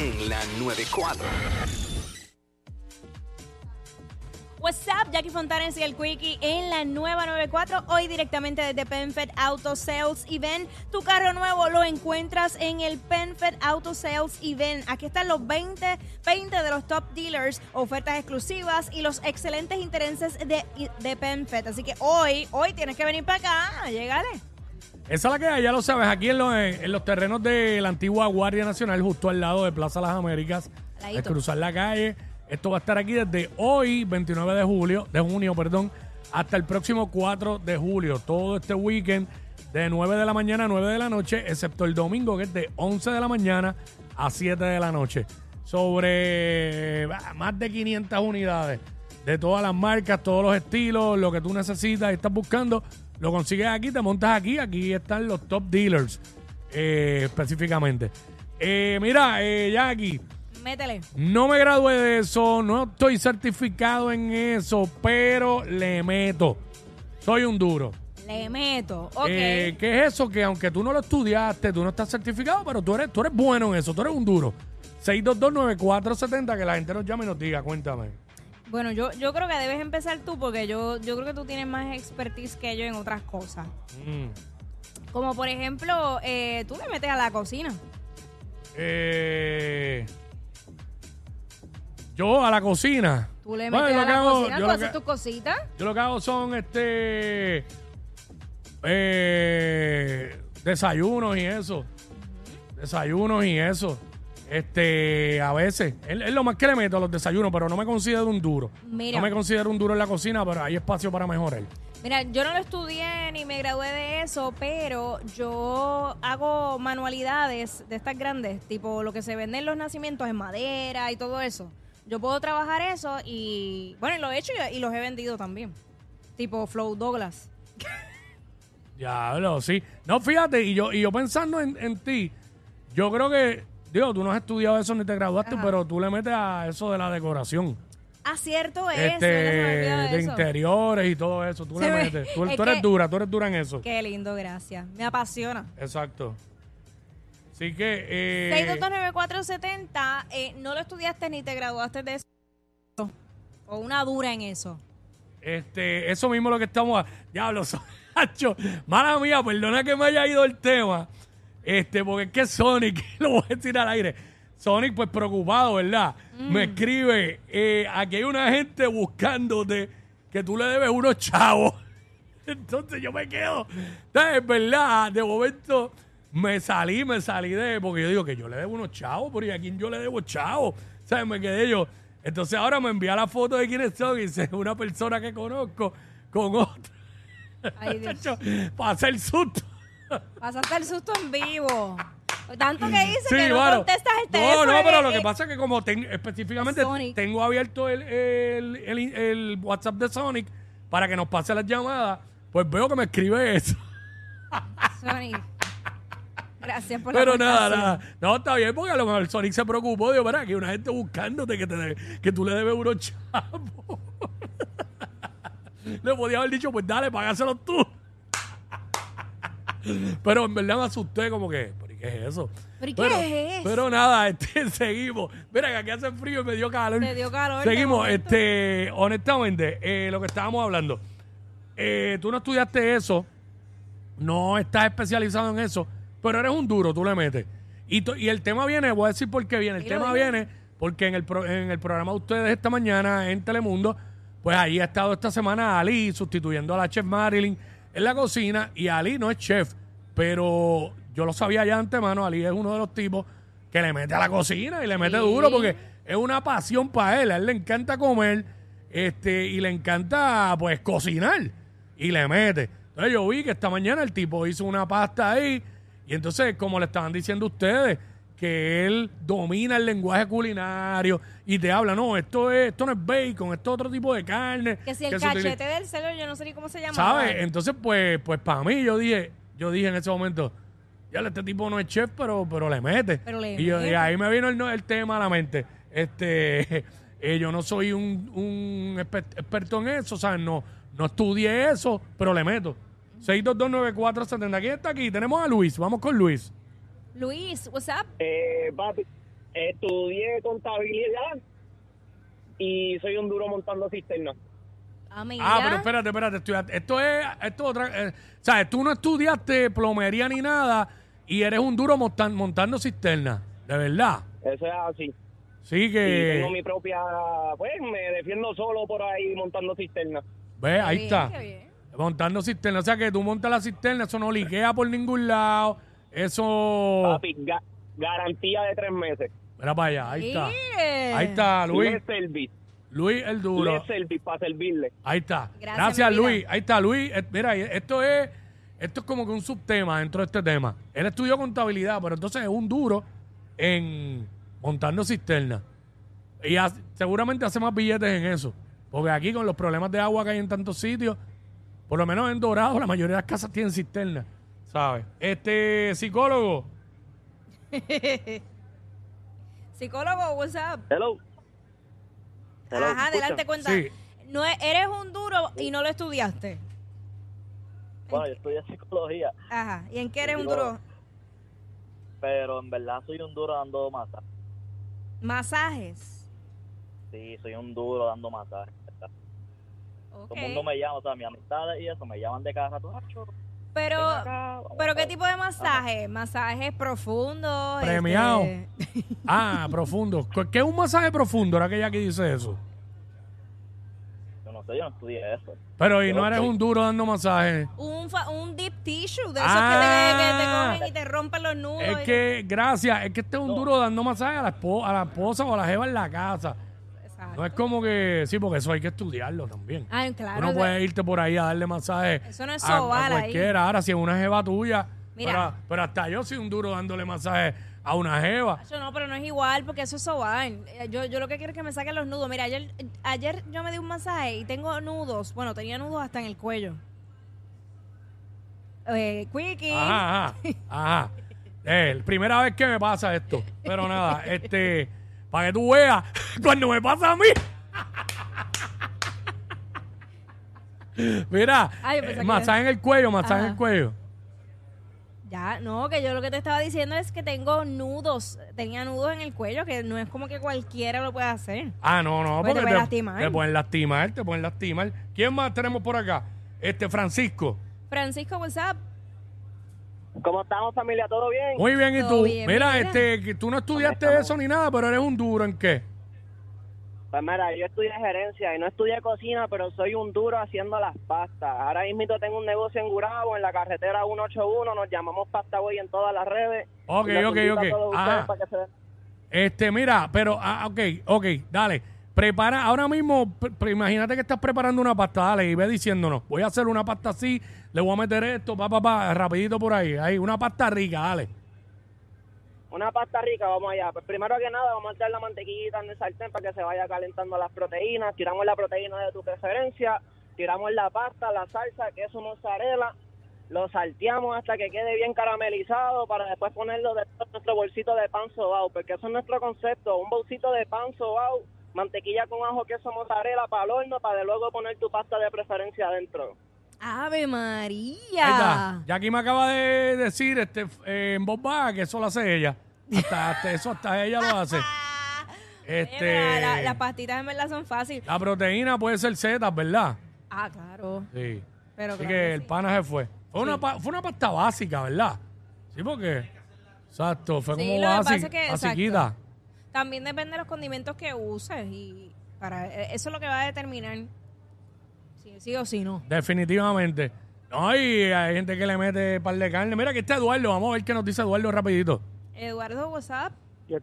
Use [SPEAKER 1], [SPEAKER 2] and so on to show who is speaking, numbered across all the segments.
[SPEAKER 1] la 94.
[SPEAKER 2] What's up, Jackie Fontanes y el Quickie en la nueva 94. Hoy directamente desde PenFed Auto Sales Event. Tu carro nuevo lo encuentras en el PenFed Auto Sales Event. Aquí están los 20, 20 de los top dealers, ofertas exclusivas y los excelentes intereses de, de PenFed. Así que hoy, hoy tienes que venir para acá. Llegale.
[SPEAKER 3] Esa es la que hay, ya lo sabes, aquí en los, en los terrenos de la antigua Guardia Nacional, justo al lado de Plaza Las Américas,
[SPEAKER 2] Al
[SPEAKER 3] al cruzar la calle. Esto va a estar aquí desde hoy, 29 de julio, de junio, perdón, hasta el próximo 4 de julio. Todo este weekend, de 9 de la mañana a 9 de la noche, excepto el domingo, que es de 11 de la mañana a 7 de la noche. Sobre bah, más de 500 unidades de todas las marcas, todos los estilos, lo que tú necesitas y estás buscando, lo consigues aquí, te montas aquí. Aquí están los top dealers eh, específicamente. Eh, mira, eh, Jackie,
[SPEAKER 2] Métele.
[SPEAKER 3] no me gradué de eso, no estoy certificado en eso, pero le meto. Soy un duro.
[SPEAKER 2] Le meto. Ok.
[SPEAKER 3] Eh, ¿Qué es eso? Que aunque tú no lo estudiaste, tú no estás certificado, pero tú eres, tú eres bueno en eso, tú eres un duro. 6229470, que la gente nos llame y nos diga, cuéntame.
[SPEAKER 2] Bueno, yo, yo creo que debes empezar tú porque yo, yo creo que tú tienes más expertise que yo en otras cosas.
[SPEAKER 3] Mm.
[SPEAKER 2] Como por ejemplo, eh, tú le metes a la cocina.
[SPEAKER 3] Eh, yo a la cocina.
[SPEAKER 2] Tú le metes a la
[SPEAKER 3] hago-
[SPEAKER 2] cocina,
[SPEAKER 3] yo
[SPEAKER 2] tú haces tus cositas.
[SPEAKER 3] Yo lo que hago son este eh, desayunos y eso. Desayunos y eso. Este, a veces. Es, es lo más que le meto a los desayunos, pero no me considero un duro.
[SPEAKER 2] Mira.
[SPEAKER 3] No me considero un duro en la cocina, pero hay espacio para mejorar.
[SPEAKER 2] Mira, yo no lo estudié ni me gradué de eso, pero yo hago manualidades de estas grandes, tipo lo que se vende en los nacimientos en madera y todo eso. Yo puedo trabajar eso y, bueno, lo he hecho y, y los he vendido también. Tipo Flow Douglas.
[SPEAKER 3] Diablo, sí. No, fíjate, y yo, y yo pensando en, en ti, yo creo que, digo, tú no has estudiado eso ni te graduaste,
[SPEAKER 2] Ajá.
[SPEAKER 3] pero tú le metes a eso de la decoración.
[SPEAKER 2] Acierto es,
[SPEAKER 3] este, de
[SPEAKER 2] eso.
[SPEAKER 3] interiores y todo eso. Tú le
[SPEAKER 2] me-
[SPEAKER 3] metes. Tú,
[SPEAKER 2] es
[SPEAKER 3] tú eres
[SPEAKER 2] que-
[SPEAKER 3] dura, tú eres dura en eso.
[SPEAKER 2] Qué lindo, gracias. Me apasiona.
[SPEAKER 3] Exacto. Así que. Eh,
[SPEAKER 2] 6229470, eh, no lo estudiaste ni te graduaste de eso. O una dura en eso.
[SPEAKER 3] este, eso mismo lo que estamos. a- Diablo, Sacho. Mala mía, perdona que me haya ido el tema. Este, porque es que Sonic, lo voy a decir al aire. Sonic, pues preocupado, ¿verdad? Me escribe: eh, aquí hay una gente buscándote que tú le debes unos chavos. Entonces yo me quedo. Entonces, verdad, de momento me salí, me salí de. Porque yo digo que yo le debo unos chavos, pero ¿y a quién yo le debo chavos? ¿Sabes? Me quedé yo. Entonces ahora me envía la foto de quiénes son y dice una persona que conozco con otra.
[SPEAKER 2] Ay, Dios.
[SPEAKER 3] Para hacer susto.
[SPEAKER 2] Pasaste el susto en vivo. Tanto que dice
[SPEAKER 3] Sí,
[SPEAKER 2] que no
[SPEAKER 3] bueno.
[SPEAKER 2] contestas el
[SPEAKER 3] No,
[SPEAKER 2] teléfono.
[SPEAKER 3] no, pero
[SPEAKER 2] eh,
[SPEAKER 3] lo que pasa es que como ten- específicamente
[SPEAKER 2] Sonic.
[SPEAKER 3] tengo abierto el, el, el- el WhatsApp de Sonic para que nos pase las llamadas, pues veo que me escribe eso.
[SPEAKER 2] Sonic. Gracias por la
[SPEAKER 3] Pero nada,
[SPEAKER 2] aportación.
[SPEAKER 3] nada. No, está bien, porque a lo mejor Sonic se preocupó. Digo, mira, que hay una gente buscándote que, te que tú le debes unos chavos. le podía haber dicho, pues dale, págaselos tú. Pero en verdad me asusté como que, ¿pero y qué es eso?
[SPEAKER 2] ¿Pero y qué
[SPEAKER 3] pero,
[SPEAKER 2] es eso?
[SPEAKER 3] Pero nada, este, seguimos. Mira, que aquí hace frío y me dio calor.
[SPEAKER 2] Te dio calor
[SPEAKER 3] Seguimos, este, honestamente, eh, lo que estábamos hablando. Eh, tú no estudiaste eso, no estás especializado en eso, pero eres un duro, tú le metes. Y, y el tema viene, voy a decir por qué viene. El tema viene porque en el, pro- en el programa de ustedes esta mañana en Telemundo, pues ahí ha estado esta semana Ali sustituyendo a la chef Marilyn en la cocina. Y Ali no es chef, pero yo lo sabía ya de antemano. Ali es uno de los tipos que le mete a la cocina y le mete
[SPEAKER 2] Sí.
[SPEAKER 3] duro porque es una pasión para él. A él le encanta comer este y le encanta pues cocinar y le mete. Entonces yo vi que esta mañana el tipo hizo una pasta ahí y entonces como le estaban diciendo ustedes que él domina el lenguaje culinario y te habla, no, esto es esto no es bacon, esto es otro tipo de carne.
[SPEAKER 2] Que si el
[SPEAKER 3] se utiliza".
[SPEAKER 2] cachete del cerdo, yo no sé ni cómo se llama.
[SPEAKER 3] ¿Sabes? Entonces, pues, pues para mí, yo dije, yo dije en ese momento, ya este tipo no es chef, pero, pero le mete.
[SPEAKER 2] Pero le
[SPEAKER 3] y, yo- y
[SPEAKER 2] mete.
[SPEAKER 3] ahí me vino el, el tema a la mente. Este, eh, yo no soy un, un exper- experto en eso, ¿sabes? No, no estudié eso, pero le meto. 6229470. ¿Quién está aquí? Tenemos a Luis. Vamos con Luis.
[SPEAKER 2] Luis, what's up?
[SPEAKER 4] Eh, papi, estudié contabilidad y soy un duro montando cisternas.
[SPEAKER 2] Amiga.
[SPEAKER 3] Ah, pero espérate, espérate. estudiaste- Esto es, esto es otra. eh, ¿Sabes? Tú no estudiaste plomería ni nada y eres un duro montan- montando cisterna. De verdad.
[SPEAKER 4] Eso es así.
[SPEAKER 3] Sí
[SPEAKER 4] Y
[SPEAKER 3] que.
[SPEAKER 4] tengo mi propia, pues me defiendo solo por ahí montando cisternas.
[SPEAKER 3] Ve,
[SPEAKER 2] Qué
[SPEAKER 3] ahí
[SPEAKER 2] bien,
[SPEAKER 3] está.
[SPEAKER 2] qué bien.
[SPEAKER 3] Montando cisterna. O sea que tú montas la cisterna, eso no liquea por ningún lado. Eso.
[SPEAKER 4] Papi, ga- garantía de tres meses.
[SPEAKER 3] Mira para allá, ahí está.
[SPEAKER 2] Yeah.
[SPEAKER 3] Ahí está, Luis.
[SPEAKER 4] Le service,
[SPEAKER 3] Luis el duro.
[SPEAKER 4] le service para servirle.
[SPEAKER 3] Ahí está.
[SPEAKER 2] Gracias,
[SPEAKER 3] Gracias,
[SPEAKER 2] mi vida.
[SPEAKER 3] Luis. Ahí está, Luis. Eh, Mira, esto es, esto es como que un subtema dentro de este tema. Él estudió contabilidad, pero entonces es un duro en montando cisterna. Y ha- seguramente hace más billetes en eso. Porque aquí con los problemas de agua que hay en tantos sitios, por lo menos en Dorado, la mayoría de las casas tienen cisterna. ¿Sabes? Este psicólogo.
[SPEAKER 2] Psicólogo, what's up?
[SPEAKER 4] Hello. Hello,
[SPEAKER 2] Ajá,
[SPEAKER 4] ¿me
[SPEAKER 2] adelante, cuenta.
[SPEAKER 3] Sí.
[SPEAKER 2] No, eres un duro y no lo estudiaste.
[SPEAKER 5] Bueno, yo estudié psicología,
[SPEAKER 2] Ajá. ¿Y en qué eres un duro?
[SPEAKER 5] pero en verdad soy un duro dando masajes.
[SPEAKER 2] Masajes.
[SPEAKER 5] Sí, soy un duro dando masajes. Todo el mundo me llama, o sea, mis amistades y eso, me llaman de cada rato. "Acho,
[SPEAKER 2] Pero, ¿qué tipo de masaje? Masajes profundos.
[SPEAKER 3] Premiado.
[SPEAKER 2] este,
[SPEAKER 3] Ah, profundo. ¿Qué es un masaje profundo? Ahora que ya aquí dice eso.
[SPEAKER 5] Yo no sé, yo no estudié eso.
[SPEAKER 3] Pero y
[SPEAKER 5] Yo
[SPEAKER 3] no eres un duro dando masajes.
[SPEAKER 2] un, fa- un deep tissue, de esos
[SPEAKER 3] Ah.
[SPEAKER 2] que, te, que te cogen y te rompen los nudos.
[SPEAKER 3] Es
[SPEAKER 2] y-
[SPEAKER 3] que, gracias, es que este es un duro dando masaje a la, espo- a la esposa o a la jeva en la casa.
[SPEAKER 2] Exacto.
[SPEAKER 3] No es como que, sí, porque eso hay que estudiarlo también.
[SPEAKER 2] Ah, claro.
[SPEAKER 3] Tú no
[SPEAKER 2] o sea,
[SPEAKER 3] puedes irte por ahí a darle masaje
[SPEAKER 2] Eso no es
[SPEAKER 3] a- a,
[SPEAKER 2] sobar ahí.
[SPEAKER 3] cualquiera. Ahora, si es una jeva tuya,
[SPEAKER 2] Mira.
[SPEAKER 3] pero, pero hasta yo soy un duro dándole masaje a una jeva.
[SPEAKER 2] Yo no, pero no es igual porque eso es sobar. Eh, Yo, yo lo que quiero es que me saquen los nudos. Mira, ayer, ayer yo me di un masaje y tengo nudos. Bueno, tenía nudos hasta en el cuello. Eh, quickie.
[SPEAKER 3] Ajá, ajá, ajá. Eh, primera vez que me pasa esto. Pero nada, este, para que tú veas, cuando me pasa a mí. Mira,
[SPEAKER 2] Ah, yo pensé
[SPEAKER 3] eh,
[SPEAKER 2] que-
[SPEAKER 3] masaje en el cuello, masaje en
[SPEAKER 2] Ajá.
[SPEAKER 3] el cuello.
[SPEAKER 2] Ya, no, que yo lo que te estaba diciendo es que tengo nudos. Tenía nudos en el cuello, que no es como que cualquiera lo puede hacer.
[SPEAKER 3] Ah, no, no,
[SPEAKER 2] Pues te
[SPEAKER 3] porque
[SPEAKER 2] pueden lastimar.
[SPEAKER 3] te pueden lastimar, te pueden lastimar. ¿Quién más tenemos por acá? Este, Francisco.
[SPEAKER 2] Francisco, what's up?
[SPEAKER 4] ¿Cómo estamos, familia? ¿Todo bien?
[SPEAKER 3] Muy bien, ¿y
[SPEAKER 2] Todo
[SPEAKER 3] tú?
[SPEAKER 2] bien,
[SPEAKER 3] mira,
[SPEAKER 2] mira.
[SPEAKER 3] este, que tú no estudiaste eso ni nada, pero eres un duro en qué?
[SPEAKER 4] Pues mira, yo estudié gerencia y no estudié cocina, pero soy un duro haciendo las pastas. Ahora mismo tengo un negocio en Gurabo, en la carretera 181, nos llamamos Pasta Boy en todas las redes.
[SPEAKER 3] Ok, ok, ok. Ajá.
[SPEAKER 4] para que se den-
[SPEAKER 3] Este, mira, pero, ah, ok, ok, dale. Prepara, ahora mismo, imagínate que estás preparando una pasta, dale, y ve diciéndonos, voy a hacer una pasta así, le voy a meter esto, pa, pa, pa, rapidito por ahí, ahí, una pasta rica, dale.
[SPEAKER 4] Una pasta rica, vamos allá. Pues primero que nada, vamos a echar la mantequillita en el sartén para que se vaya calentando las proteínas. Tiramos la proteína de tu preferencia, tiramos la pasta, la salsa, queso mozzarella, lo salteamos hasta que quede bien caramelizado para después ponerlo dentro de nuestro bolsito de pan sobao, porque eso es nuestro concepto, un bolsito de pan sobao, mantequilla con ajo, queso mozzarella para el horno, para de luego poner tu pasta de preferencia adentro.
[SPEAKER 2] Ave María.
[SPEAKER 3] Está. Jackie me acaba de decir este, eh, en voz baja que eso lo hace ella. Hasta, hasta eso hasta ella lo hace. Este,
[SPEAKER 2] mira, la- las pastitas en verdad son fáciles.
[SPEAKER 3] la proteína puede ser setas, ¿verdad?
[SPEAKER 2] Ah, claro.
[SPEAKER 3] Sí.
[SPEAKER 2] Pero
[SPEAKER 3] Así
[SPEAKER 2] claro
[SPEAKER 3] que
[SPEAKER 2] que
[SPEAKER 3] el
[SPEAKER 2] sí.
[SPEAKER 3] pana se fue. Fue, una, pa- fue una pasta básica, ¿verdad? Sí, porque... Exacto, fue
[SPEAKER 2] Sí,
[SPEAKER 3] como
[SPEAKER 2] lo que pasa
[SPEAKER 3] básica.
[SPEAKER 2] es que-
[SPEAKER 3] basiquita.
[SPEAKER 2] También depende de los condimentos que uses y para eh, eso es lo que va a determinar si sí o si no.
[SPEAKER 3] Definitivamente. No, y hay gente que le mete par de carne. Mira, que está Eduardo. Vamos a ver qué nos dice Eduardo rapidito.
[SPEAKER 2] Eduardo, WhatsApp.
[SPEAKER 6] Yo,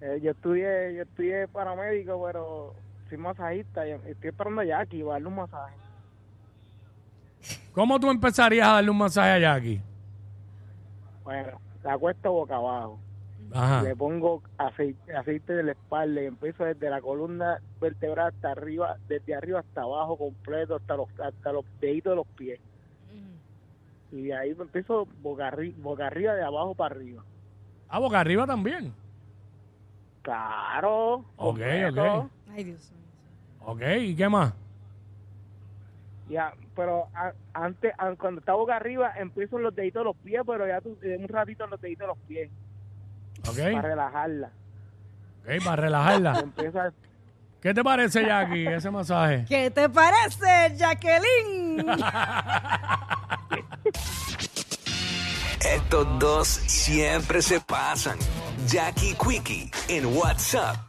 [SPEAKER 6] eh, yo estudié yo estudié paramédico, pero soy masajista y estoy esperando a Jackie para darle un masaje.
[SPEAKER 3] ¿Cómo tú empezarías a darle un masaje a Jackie?
[SPEAKER 6] Bueno, la acuesto boca abajo.
[SPEAKER 3] Ajá.
[SPEAKER 6] Le pongo aceite, aceite de la espalda y empiezo desde la columna vertebral hasta arriba, desde arriba hasta abajo completo, hasta los, hasta los deditos de los pies. Y de ahí empiezo boca, arri- boca arriba, de abajo para arriba.
[SPEAKER 3] Ah, boca arriba también.
[SPEAKER 6] Claro.
[SPEAKER 3] Ok,
[SPEAKER 6] completo.
[SPEAKER 3] ok.
[SPEAKER 2] Ay, Dios mío.
[SPEAKER 3] Ok, ¿y qué más?
[SPEAKER 6] Ya, pero a- antes, a- cuando está boca arriba, empiezo en los deditos de los pies, pero ya tú, un ratito en los deditos de los pies,
[SPEAKER 3] Ok,
[SPEAKER 6] para relajarla.
[SPEAKER 3] ok, para relajarla.
[SPEAKER 6] Empieza,
[SPEAKER 3] ¿Qué te parece, Jackie, ese masaje?
[SPEAKER 2] ¿Qué te parece, Jacqueline?
[SPEAKER 1] Estos dos siempre se pasan. Jackie Quickie en WhatsApp